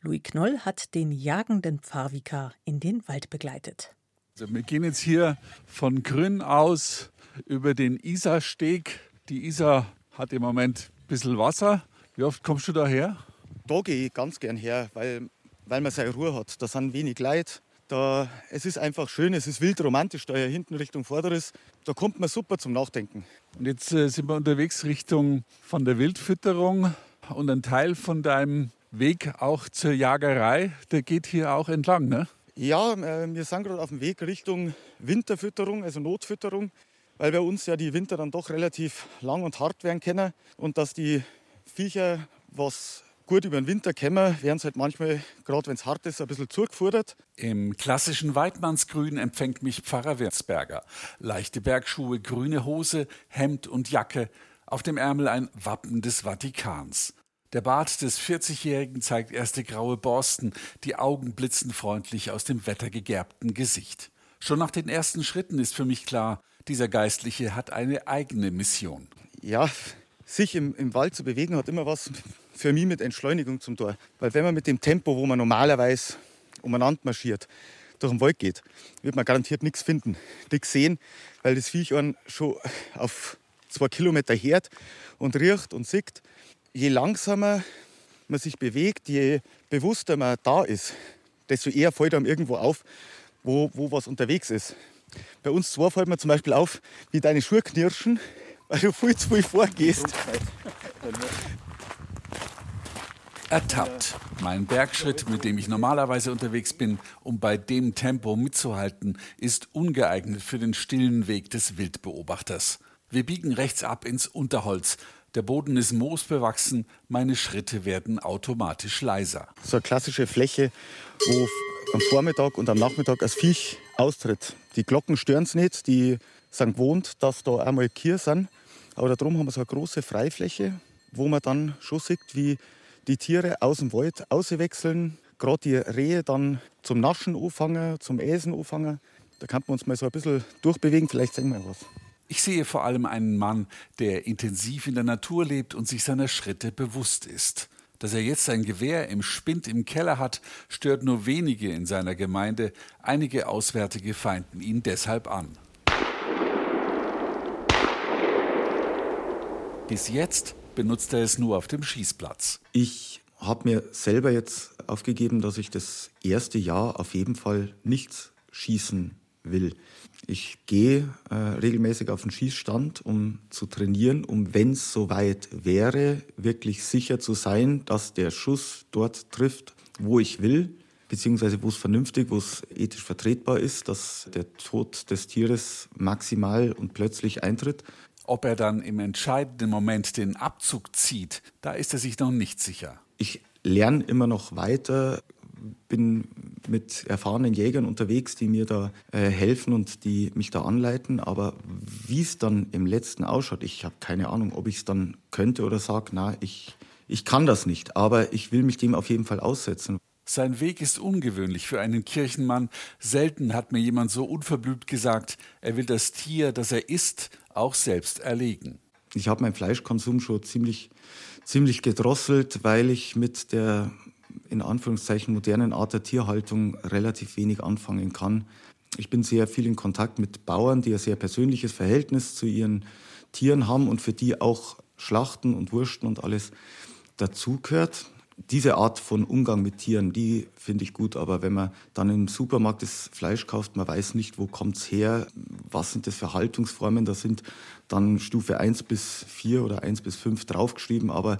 Louis Knoll hat den jagenden Pfarrvikar in den Wald begleitet. Also wir gehen jetzt hier von Grün aus über den Isarsteg. Die Isar hat im Moment ein bisschen Wasser. Wie oft kommst du da her? Da gehe ich ganz gern her, weil, weil man seine Ruhe hat. Da sind wenig Leute. Da, es ist einfach schön, es ist wild romantisch da hier hinten Richtung Vorderes. Da kommt man super zum Nachdenken. Und jetzt äh, sind wir unterwegs Richtung von der Wildfütterung. Und ein Teil von deinem Weg auch zur Jagerei, der geht hier auch entlang, ne? Ja, äh, wir sind gerade auf dem Weg Richtung Winterfütterung, also Notfütterung, weil bei uns ja die Winter dann doch relativ lang und hart werden können und dass die Viecher was gut über den Winter kommen, werden sie halt manchmal, gerade wenn es hart ist, ein bisschen zugefordert. Im klassischen Weidmannsgrün empfängt mich Pfarrer Wirzberger. Leichte Bergschuhe, grüne Hose, Hemd und Jacke, auf dem Ärmel ein Wappen des Vatikans. Der Bart des 40-Jährigen zeigt erste graue Borsten, die Augen blitzen freundlich aus dem wettergegerbten Gesicht. Schon nach den ersten Schritten ist für mich klar, dieser Geistliche hat eine eigene Mission. Ja, sich im, im Wald zu bewegen hat immer was für mich mit Entschleunigung zum Tor. Weil wenn man mit dem Tempo, wo man normalerweise umeinander marschiert, durch den Wald geht, wird man garantiert nichts finden, nichts sehen, weil das Viech einen schon auf zwei Kilometer hört und riecht und sieht je langsamer man sich bewegt, je bewusster man da ist, desto eher fällt einem irgendwo auf, wo, wo was unterwegs ist. Bei uns zwei fällt mir zum Beispiel auf, wie deine Schuhe knirschen, weil du viel zu viel vorgehst. Ertappt. Mein Bergschritt, mit dem ich normalerweise unterwegs bin, um bei dem Tempo mitzuhalten, ist ungeeignet für den stillen Weg des Wildbeobachters. Wir biegen rechts ab ins Unterholz, der Boden ist moosbewachsen, meine Schritte werden automatisch leiser. So eine klassische Fläche, wo am Vormittag und am Nachmittag das Viech austritt. Die Glocken stören es nicht, die sind gewohnt, dass da einmal Kier sind. Aber darum haben wir so eine große Freifläche, wo man dann schon sieht, wie die Tiere aus dem Wald auswechseln, gerade die Rehe dann zum Naschen anfangen, zum Essen anfangen. Da kann man uns mal so ein bisschen durchbewegen, vielleicht sehen wir was. Ich sehe vor allem einen Mann, der intensiv in der Natur lebt und sich seiner Schritte bewusst ist. Dass er jetzt sein Gewehr im Spind im Keller hat, stört nur wenige in seiner Gemeinde. Einige Auswärtige feinden ihn deshalb an. Bis jetzt benutzt er es nur auf dem Schießplatz. Ich habe mir selber jetzt aufgegeben, dass ich das erste Jahr auf jeden Fall nichts schießen will. Ich gehe äh, regelmäßig auf den Schießstand, um zu trainieren, um, wenn es soweit wäre, wirklich sicher zu sein, dass der Schuss dort trifft, wo ich will, beziehungsweise wo es vernünftig, wo es ethisch vertretbar ist, dass der Tod des Tieres maximal und plötzlich eintritt. Ob er dann im entscheidenden Moment den Abzug zieht, da ist er sich noch nicht sicher. Ich lerne immer noch weiter, bin mit erfahrenen Jägern unterwegs, die mir da äh, helfen und die mich da anleiten. Aber wie es dann im letzten ausschaut, ich habe keine Ahnung, ob ich es dann könnte oder sage, na, ich, ich kann das nicht. Aber ich will mich dem auf jeden Fall aussetzen. Sein Weg ist ungewöhnlich für einen Kirchenmann. Selten hat mir jemand so unverblümt gesagt, er will das Tier, das er isst, auch selbst erlegen. Ich habe meinen Fleischkonsum schon ziemlich, ziemlich gedrosselt, weil ich mit der in Anführungszeichen modernen Art der Tierhaltung relativ wenig anfangen kann. Ich bin sehr viel in Kontakt mit Bauern, die ein sehr persönliches Verhältnis zu ihren Tieren haben und für die auch Schlachten und Wursten und alles dazugehört diese Art von Umgang mit Tieren, die finde ich gut. Aber wenn man dann im Supermarkt das Fleisch kauft, man weiß nicht, wo kommt es her, was sind das für Haltungsformen, da sind dann Stufe 1 bis 4 oder 1 bis 5 draufgeschrieben. Aber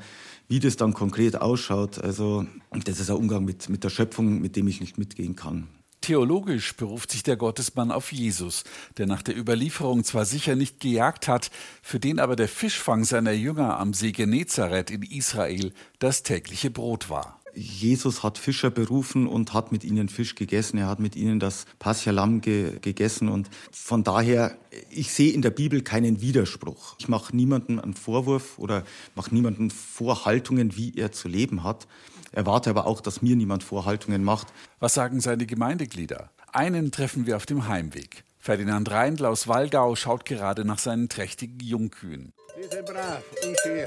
wie das dann konkret ausschaut, also das ist ein Umgang mit, mit der Schöpfung, mit dem ich nicht mitgehen kann. Theologisch beruft sich der Gottesmann auf Jesus, der nach der Überlieferung zwar sicher nicht gejagt hat, für den aber der Fischfang seiner Jünger am See Genezareth in Israel das tägliche Brot war. Jesus hat Fischer berufen und hat mit ihnen Fisch gegessen. Er hat mit ihnen das Paschalam ge gegessen. Und von daher, ich sehe in der Bibel keinen Widerspruch. Ich mache niemandem einen Vorwurf oder mache niemandem Vorhaltungen, wie er zu leben hat erwarte aber auch, dass mir niemand Vorhaltungen macht. Was sagen seine Gemeindeglieder? Einen treffen wir auf dem Heimweg. Ferdinand Reindl aus Wallgau schaut gerade nach seinen trächtigen Jungkühen. Die sind brav und schön.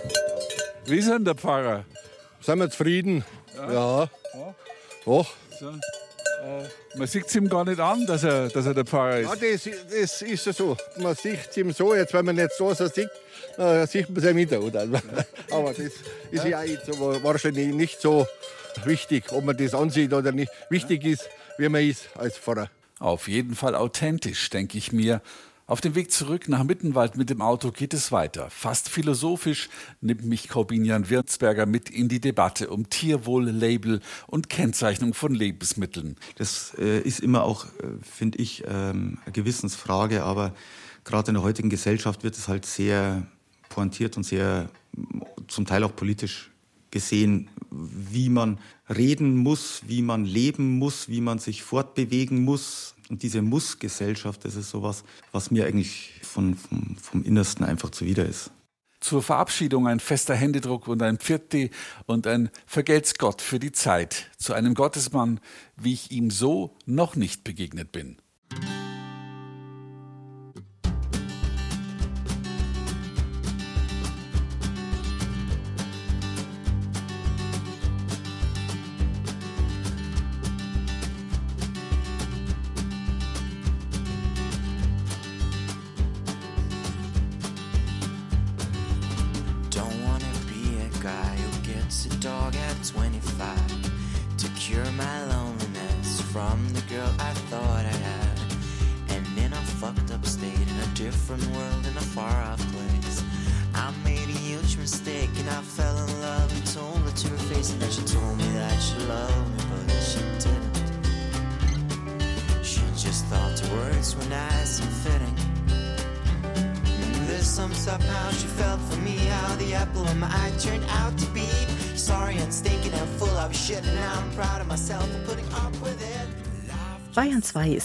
Wie ist denn der Pfarrer? Sind wir zufrieden? Ja. ja. ja. Doch. So. Äh, man sieht es ihm gar nicht an, dass er, dass er der Pfarrer ist. Ja, das, das ist ja so. Man sieht es ihm so, jetzt wenn man nicht so, so sieht, dann sieht man es ihm wieder. Aber das ist ja jetzt wahrscheinlich nicht so wichtig, ob man das ansieht oder nicht. Wichtig ist, wie man ist als Pfarrer. Auf jeden Fall authentisch, denke ich mir. Auf dem Weg zurück nach Mittenwald mit dem Auto geht es weiter. Fast philosophisch nimmt mich Corbinian Wirtsberger mit in die Debatte um Tierwohl, Label und Kennzeichnung von Lebensmitteln. Das äh, ist immer auch, äh, finde ich, ähm, eine Gewissensfrage, aber gerade in der heutigen Gesellschaft wird es halt sehr pointiert und sehr zum Teil auch politisch gesehen, wie man reden muss, wie man leben muss, wie man sich fortbewegen muss. Und diese Muss-Gesellschaft, das ist sowas, was mir eigentlich von, vom, vom Innersten einfach zuwider ist. Zur Verabschiedung ein fester Händedruck und ein Pfirti und ein Vergelt's Gott für die Zeit zu einem Gottesmann, wie ich ihm so noch nicht begegnet bin.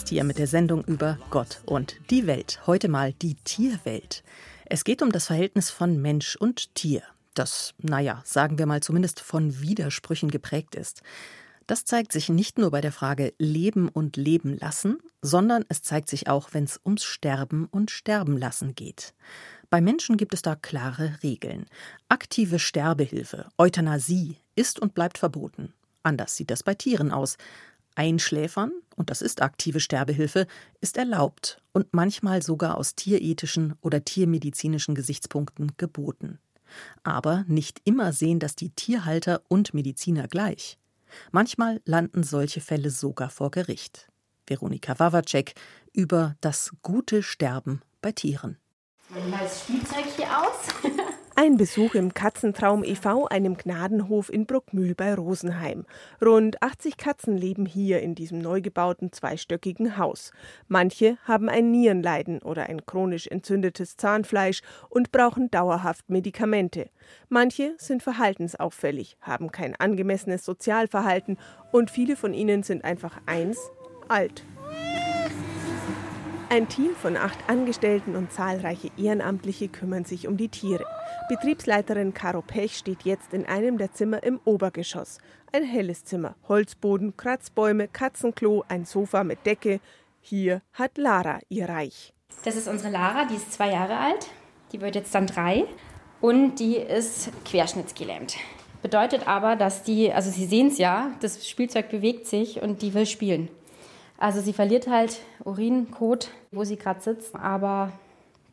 Hier mit der Sendung über Gott und die Welt. Heute mal die Tierwelt. Es geht um das Verhältnis von Mensch und Tier, das, naja, sagen wir mal zumindest von Widersprüchen geprägt ist. Das zeigt sich nicht nur bei der Frage Leben und Leben lassen, sondern es zeigt sich auch, wenn es ums Sterben und Sterben lassen geht. Bei Menschen gibt es da klare Regeln. Aktive Sterbehilfe, Euthanasie, ist und bleibt verboten. Anders sieht das bei Tieren aus. Einschläfern, und das ist aktive Sterbehilfe, ist erlaubt und manchmal sogar aus tierethischen oder tiermedizinischen Gesichtspunkten geboten. Aber nicht immer sehen das die Tierhalter und Mediziner gleich. Manchmal landen solche Fälle sogar vor Gericht. Veronika Wawacek über das gute Sterben bei Tieren. Ein neues Spielzeug hier aus. Ein Besuch im Katzentraum e.V., einem Gnadenhof in Bruckmühl bei Rosenheim. Rund 80 Katzen leben hier in diesem neu gebauten zweistöckigen Haus. Manche haben ein Nierenleiden oder ein chronisch entzündetes Zahnfleisch und brauchen dauerhaft Medikamente. Manche sind verhaltensauffällig, haben kein angemessenes Sozialverhalten und viele von ihnen sind einfach eins alt. Ein Team von acht Angestellten und zahlreiche Ehrenamtliche kümmern sich um die Tiere. Betriebsleiterin Caro Pech steht jetzt in einem der Zimmer im Obergeschoss. Ein helles Zimmer, Holzboden, Kratzbäume, Katzenklo, ein Sofa mit Decke. Hier hat Lara ihr Reich. Das ist unsere Lara, die ist zwei Jahre alt. Die wird jetzt dann drei und die ist querschnittsgelähmt. Bedeutet aber, dass die, also Sie sehen es ja, das Spielzeug bewegt sich und die will spielen. Also sie verliert halt Urin, Kot, wo sie gerade sitzt, aber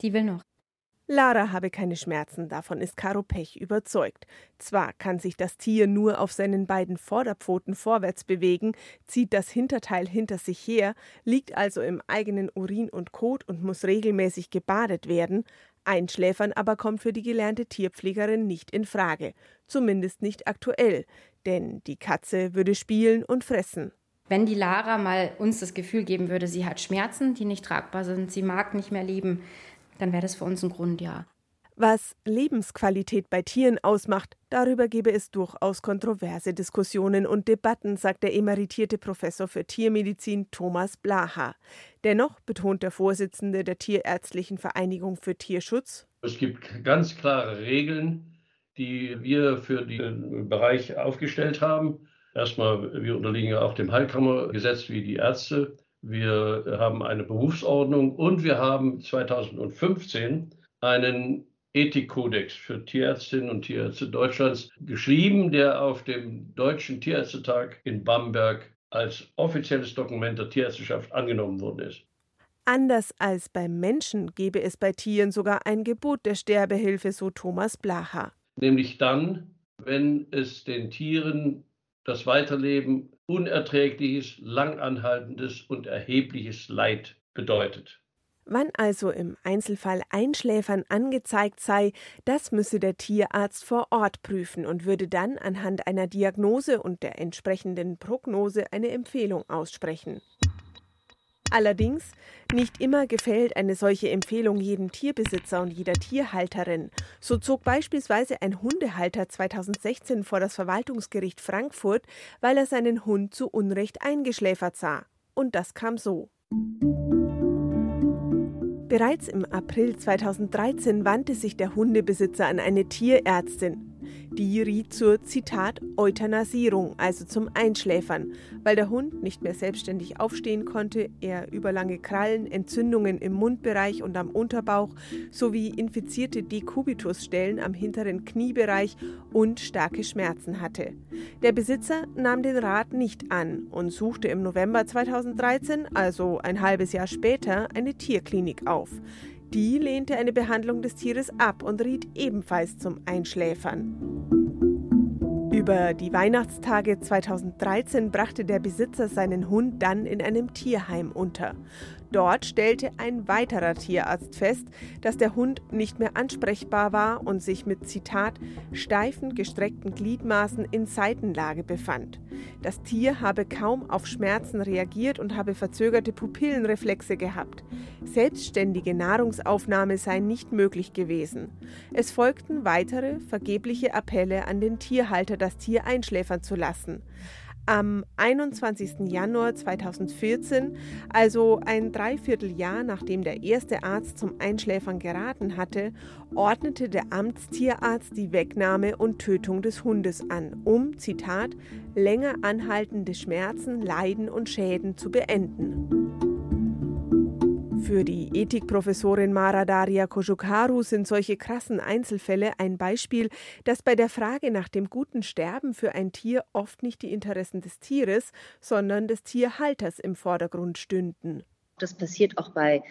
die will noch. Lara habe keine Schmerzen, davon ist Karo Pech überzeugt. Zwar kann sich das Tier nur auf seinen beiden Vorderpfoten vorwärts bewegen, zieht das Hinterteil hinter sich her, liegt also im eigenen Urin und Kot und muss regelmäßig gebadet werden. Einschläfern aber kommt für die gelernte Tierpflegerin nicht in Frage, zumindest nicht aktuell, denn die Katze würde spielen und fressen. Wenn die Lara mal uns das Gefühl geben würde, sie hat Schmerzen, die nicht tragbar sind, sie mag nicht mehr leben, dann wäre das für uns ein Grund, ja. Was Lebensqualität bei Tieren ausmacht, darüber gebe es durchaus kontroverse Diskussionen und Debatten, sagt der emeritierte Professor für Tiermedizin Thomas Blaha. Dennoch betont der Vorsitzende der Tierärztlichen Vereinigung für Tierschutz: Es gibt ganz klare Regeln, die wir für den Bereich aufgestellt haben. Erstmal, wir unterliegen ja auch dem Heilkammergesetz wie die Ärzte. Wir haben eine Berufsordnung und wir haben 2015 einen Ethikkodex für Tierärztinnen und Tierärzte Deutschlands geschrieben, der auf dem Deutschen Tierärztetag in Bamberg als offizielles Dokument der Tierärzteschaft angenommen worden ist. Anders als beim Menschen gebe es bei Tieren sogar ein Gebot der Sterbehilfe, so Thomas Blacher. Nämlich dann, wenn es den Tieren das Weiterleben unerträgliches, langanhaltendes und erhebliches Leid bedeutet. Wann also im Einzelfall Einschläfern angezeigt sei, das müsse der Tierarzt vor Ort prüfen und würde dann anhand einer Diagnose und der entsprechenden Prognose eine Empfehlung aussprechen. Allerdings, nicht immer gefällt eine solche Empfehlung jedem Tierbesitzer und jeder Tierhalterin. So zog beispielsweise ein Hundehalter 2016 vor das Verwaltungsgericht Frankfurt, weil er seinen Hund zu Unrecht eingeschläfert sah. Und das kam so. Bereits im April 2013 wandte sich der Hundebesitzer an eine Tierärztin. Die riet zur Zitat Euthanasierung, also zum Einschläfern, weil der Hund nicht mehr selbstständig aufstehen konnte, er überlange Krallen, Entzündungen im Mundbereich und am Unterbauch sowie infizierte Dekubitusstellen am hinteren Kniebereich und starke Schmerzen hatte. Der Besitzer nahm den Rat nicht an und suchte im November 2013, also ein halbes Jahr später, eine Tierklinik auf. Die lehnte eine Behandlung des Tieres ab und riet ebenfalls zum Einschläfern. Über die Weihnachtstage 2013 brachte der Besitzer seinen Hund dann in einem Tierheim unter. Dort stellte ein weiterer Tierarzt fest, dass der Hund nicht mehr ansprechbar war und sich mit Zitat steifen gestreckten Gliedmaßen in Seitenlage befand. Das Tier habe kaum auf Schmerzen reagiert und habe verzögerte Pupillenreflexe gehabt. Selbstständige Nahrungsaufnahme sei nicht möglich gewesen. Es folgten weitere vergebliche Appelle an den Tierhalter, das Tier einschläfern zu lassen. Am 21. Januar 2014, also ein Dreivierteljahr nachdem der erste Arzt zum Einschläfern geraten hatte, ordnete der Amtstierarzt die Wegnahme und Tötung des Hundes an, um, Zitat, länger anhaltende Schmerzen, Leiden und Schäden zu beenden. Für die Ethikprofessorin Mara Daria Kojukaru sind solche krassen Einzelfälle ein Beispiel, dass bei der Frage nach dem guten Sterben für ein Tier oft nicht die Interessen des Tieres, sondern des Tierhalters im Vordergrund stünden. Das passiert auch bei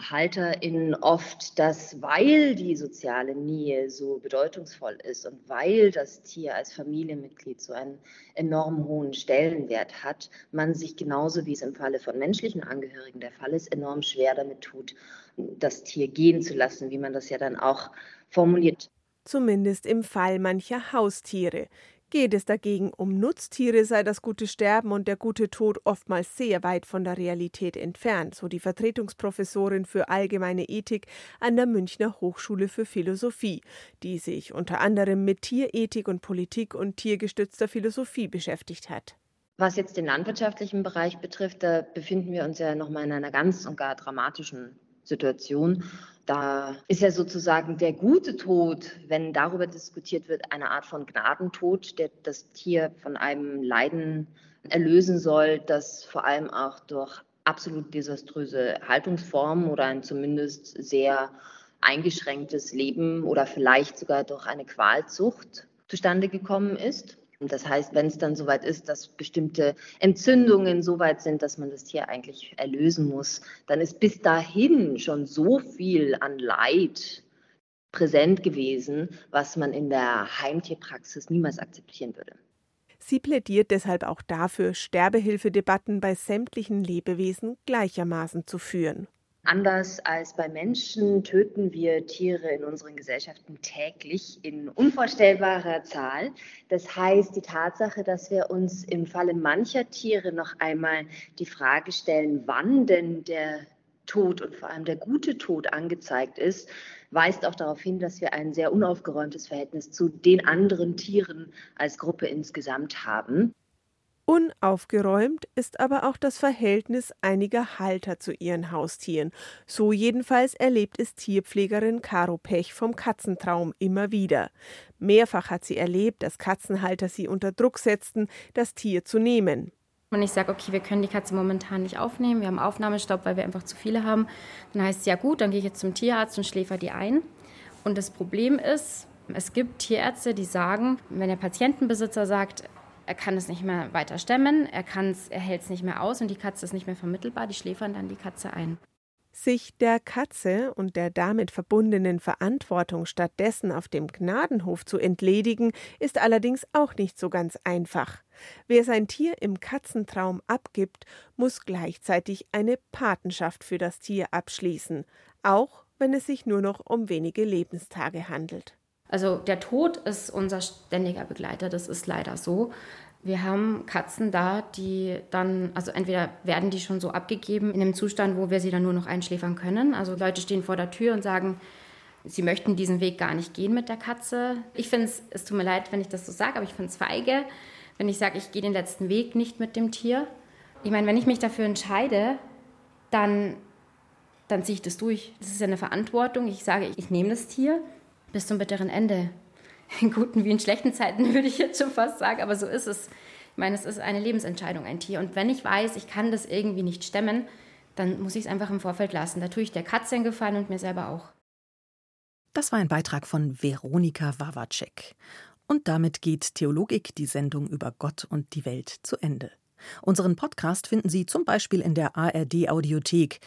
HalterInnen oft, dass weil die soziale Nähe so bedeutungsvoll ist und weil das Tier als Familienmitglied so einen enorm hohen Stellenwert hat, man sich genauso wie es im Falle von menschlichen Angehörigen der Fall ist, enorm schwer damit tut, das Tier gehen zu lassen, wie man das ja dann auch formuliert. Zumindest im Fall mancher Haustiere. Geht es dagegen um Nutztiere, sei das gute Sterben und der gute Tod oftmals sehr weit von der Realität entfernt, so die Vertretungsprofessorin für allgemeine Ethik an der Münchner Hochschule für Philosophie, die sich unter anderem mit Tierethik und Politik und tiergestützter Philosophie beschäftigt hat. Was jetzt den landwirtschaftlichen Bereich betrifft, da befinden wir uns ja nochmal in einer ganz und gar dramatischen Situation. Da ist ja sozusagen der gute Tod, wenn darüber diskutiert wird, eine Art von Gnadentod, der das Tier von einem Leiden erlösen soll, das vor allem auch durch absolut desaströse Haltungsformen oder ein zumindest sehr eingeschränktes Leben oder vielleicht sogar durch eine Qualzucht zustande gekommen ist. Das heißt, wenn es dann soweit ist, dass bestimmte Entzündungen so weit sind, dass man das Tier eigentlich erlösen muss, dann ist bis dahin schon so viel an Leid präsent gewesen, was man in der Heimtierpraxis niemals akzeptieren würde. Sie plädiert deshalb auch dafür, Sterbehilfedebatten bei sämtlichen Lebewesen gleichermaßen zu führen. Anders als bei Menschen töten wir Tiere in unseren Gesellschaften täglich in unvorstellbarer Zahl. Das heißt, die Tatsache, dass wir uns im Falle mancher Tiere noch einmal die Frage stellen, wann denn der Tod und vor allem der gute Tod angezeigt ist, weist auch darauf hin, dass wir ein sehr unaufgeräumtes Verhältnis zu den anderen Tieren als Gruppe insgesamt haben. Unaufgeräumt ist aber auch das Verhältnis einiger Halter zu ihren Haustieren. So jedenfalls erlebt es Tierpflegerin Caro Pech vom Katzentraum immer wieder. Mehrfach hat sie erlebt, dass Katzenhalter sie unter Druck setzten, das Tier zu nehmen. Wenn ich sage, okay, wir können die Katze momentan nicht aufnehmen, wir haben Aufnahmestopp, weil wir einfach zu viele haben, dann heißt es ja gut, dann gehe ich jetzt zum Tierarzt und schläfer die ein. Und das Problem ist, es gibt Tierärzte, die sagen, wenn der Patientenbesitzer sagt, er kann es nicht mehr weiter stemmen, er, er hält es nicht mehr aus und die Katze ist nicht mehr vermittelbar, die schläfern dann die Katze ein. Sich der Katze und der damit verbundenen Verantwortung stattdessen auf dem Gnadenhof zu entledigen, ist allerdings auch nicht so ganz einfach. Wer sein Tier im Katzentraum abgibt, muss gleichzeitig eine Patenschaft für das Tier abschließen, auch wenn es sich nur noch um wenige Lebenstage handelt. Also der Tod ist unser ständiger Begleiter, das ist leider so. Wir haben Katzen da, die dann, also entweder werden die schon so abgegeben in einem Zustand, wo wir sie dann nur noch einschläfern können. Also Leute stehen vor der Tür und sagen, sie möchten diesen Weg gar nicht gehen mit der Katze. Ich finde es, es tut mir leid, wenn ich das so sage, aber ich finde es feige, wenn ich sage, ich gehe den letzten Weg nicht mit dem Tier. Ich meine, wenn ich mich dafür entscheide, dann, dann ziehe ich das durch. Das ist ja eine Verantwortung. Ich sage, ich nehme das Tier bis zum bitteren Ende. In guten wie in schlechten Zeiten würde ich jetzt schon fast sagen, aber so ist es. Ich meine, es ist eine Lebensentscheidung, ein Tier. Und wenn ich weiß, ich kann das irgendwie nicht stemmen, dann muss ich es einfach im Vorfeld lassen. Da tue ich der Katze einen Gefallen und mir selber auch. Das war ein Beitrag von Veronika Wawacek. Und damit geht Theologik, die Sendung über Gott und die Welt, zu Ende. Unseren Podcast finden Sie zum Beispiel in der ARD Audiothek.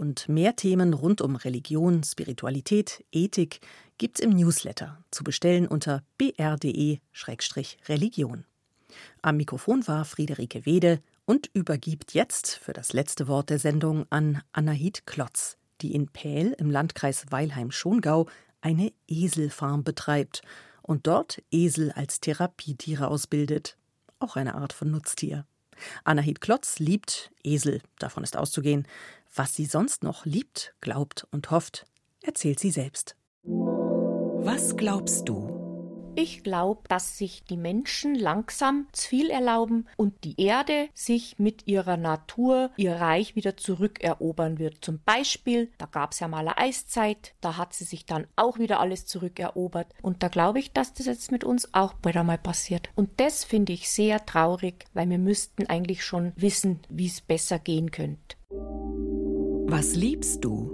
Und mehr Themen rund um Religion, Spiritualität, Ethik gibt's im Newsletter zu bestellen unter br.de-religion. Am Mikrofon war Friederike Wede und übergibt jetzt für das letzte Wort der Sendung an Anahit Klotz, die in Pähl im Landkreis Weilheim-Schongau eine Eselfarm betreibt und dort Esel als Therapietiere ausbildet. Auch eine Art von Nutztier. Anahit Klotz liebt Esel, davon ist auszugehen. Was sie sonst noch liebt, glaubt und hofft, erzählt sie selbst. Was glaubst du? Ich glaube, dass sich die Menschen langsam zu viel erlauben und die Erde sich mit ihrer Natur ihr Reich wieder zurückerobern wird. Zum Beispiel, da gab es ja mal eine Eiszeit, da hat sie sich dann auch wieder alles zurückerobert. Und da glaube ich, dass das jetzt mit uns auch bald einmal passiert. Und das finde ich sehr traurig, weil wir müssten eigentlich schon wissen, wie es besser gehen könnte. Was liebst du?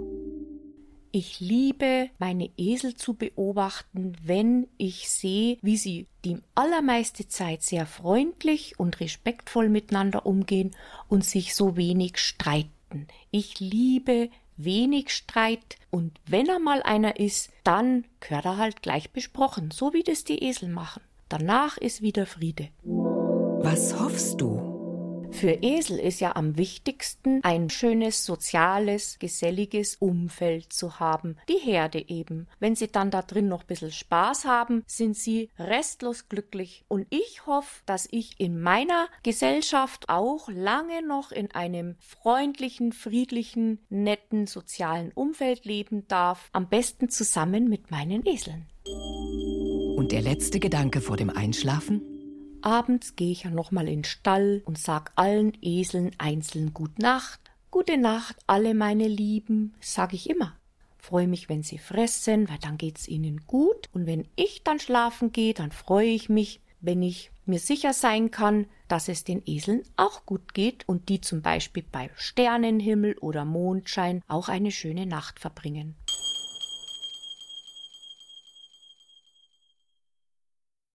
Ich liebe, meine Esel zu beobachten, wenn ich sehe, wie sie die allermeiste Zeit sehr freundlich und respektvoll miteinander umgehen und sich so wenig streiten. Ich liebe wenig Streit und wenn er mal einer ist, dann gehört er halt gleich besprochen, so wie das die Esel machen. Danach ist wieder Friede. Was hoffst du? Für Esel ist ja am wichtigsten, ein schönes, soziales, geselliges Umfeld zu haben. Die Herde eben. Wenn sie dann da drin noch ein bisschen Spaß haben, sind sie restlos glücklich. Und ich hoffe, dass ich in meiner Gesellschaft auch lange noch in einem freundlichen, friedlichen, netten, sozialen Umfeld leben darf. Am besten zusammen mit meinen Eseln. Und der letzte Gedanke vor dem Einschlafen? Abends gehe ich ja nochmal in den Stall und sag allen Eseln einzeln Gut Nacht. Gute Nacht, alle meine Lieben, sag ich immer. Freue mich, wenn sie fressen, weil dann geht's ihnen gut. Und wenn ich dann schlafen gehe, dann freue ich mich, wenn ich mir sicher sein kann, dass es den Eseln auch gut geht und die zum Beispiel bei Sternenhimmel oder Mondschein auch eine schöne Nacht verbringen.